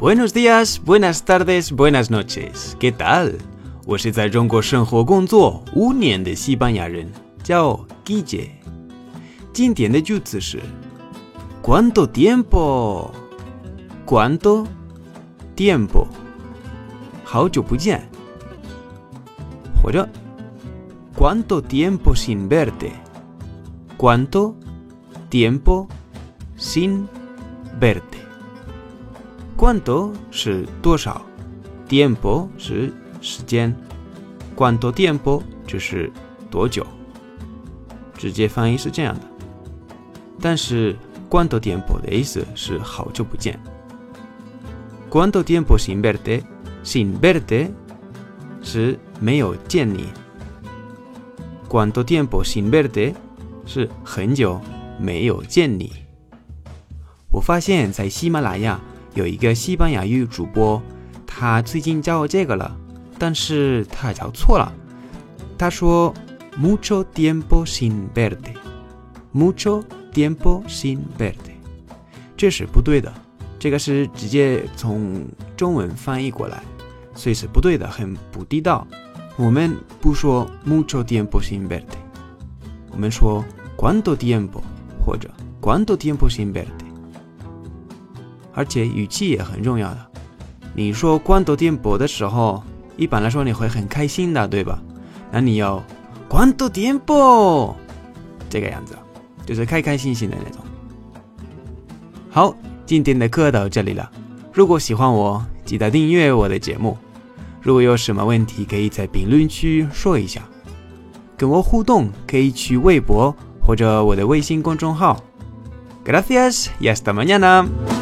Buenos días, buenas tardes, buenas noches. ¿Qué tal? 我是在中国生活工作五年的西班牙人，叫 Guille。今天的句子是 ¿Cuánto tiempo? ¿Cuánto tiempo? 好久不见。或者 ¿Cuánto tiempo sin verte? ¿Cuánto tiempo sin verte? ¿Cuánto 是多少？Tiempo 是时间，¿Cuánto tiempo 就是多久？直接翻译是这样的。但是 ¿Cuánto tiempo 的意思是好久不见。¿Cuánto tiempo sin verte? Sin verte 是没有见你。¿Cuánto tiempo sin verte? 是很久没有见你。我发现，在喜马拉雅有一个西班牙语主播，他最近教我这个了，但是他教错了。他说 “mucho tiempo sin verte”，“mucho tiempo sin verte”，这是不对的。这个是直接从中文翻译过来，所以是不对的，很不地道。我们不说 “mucho tiempo sin verte”，我们说 “cuánto tiempo” 或者 “cuánto tiempo sin verte”。而且语气也很重要的。你说“关多电波”的时候，一般来说你会很开心的，对吧？那你要“关多电波”这个样子，就是开开心心的那种。好，今天的课到这里了。如果喜欢我，记得订阅我的节目。如果有什么问题，可以在评论区说一下。跟我互动可以去微博或者我的微信公众号。Gracias y hasta mañana。